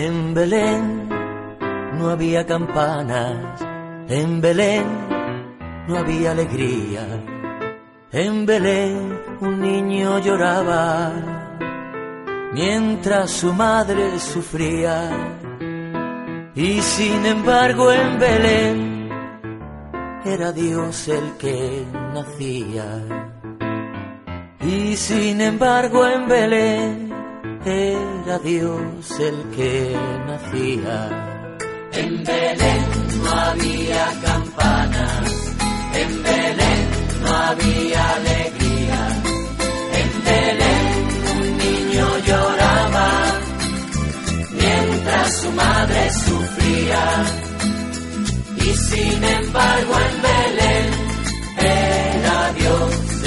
En Belén no había campanas, en Belén no había alegría. En Belén un niño lloraba mientras su madre sufría. Y sin embargo en Belén era Dios el que nacía. Y sin embargo en Belén era Dios el que nacía. En Belén no había campanas, en Belén no había alegría, en Belén un niño lloraba mientras su madre sufría. Y sin embargo en Belén era Dios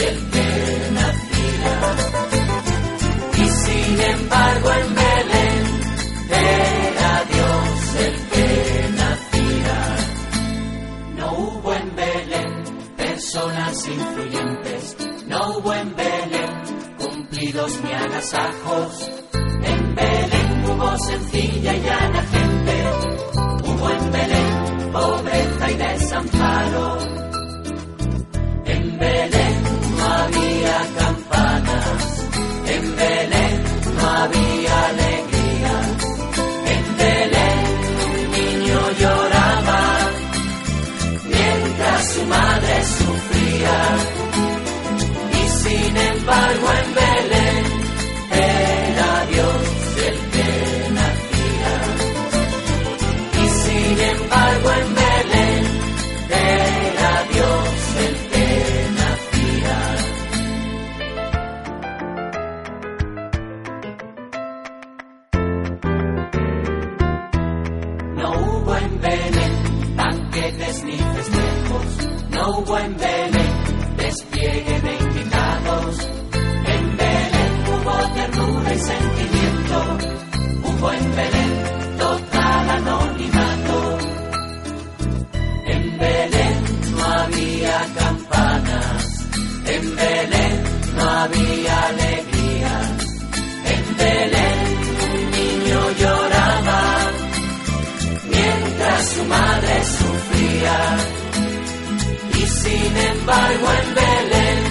personas influyentes, no hubo en Belén cumplidos ni agasajos. En Belén su madre sufría. Y sin embargo en Belén hubo en Belén despliegue de invitados. En Belén hubo ternura y sentimiento, hubo en Belén total anonimato. En Belén no había campanas, en Belén no había alegría, en Belén un niño lloraba mientras su madre sufría. Y sin embargo en Belén